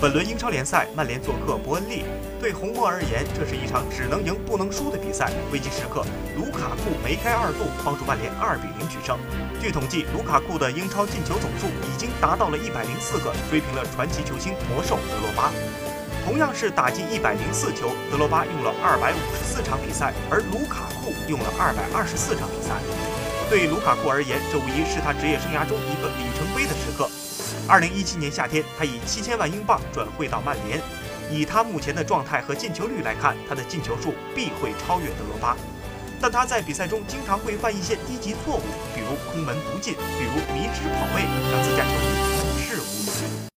本轮英超联赛，曼联做客伯恩利。对红魔而言，这是一场只能赢不能输的比赛。危机时刻，卢卡库梅开二度，帮助曼联二比零取胜。据统计，卢卡库的英超进球总数已经达到了一百零四个，追平了传奇球星魔兽德罗巴。同样是打进一百零四球，德罗巴用了二百五十四场比赛，而卢卡库用了二百二十四场比赛。对卢卡库而言，这无疑是他职业生涯中一个里程碑的时刻。二零一七年夏天，他以七千万英镑转会到曼联。以他目前的状态和进球率来看，他的进球数必会超越德罗巴。但他在比赛中经常会犯一些低级错误，比如空门不进，比如迷之跑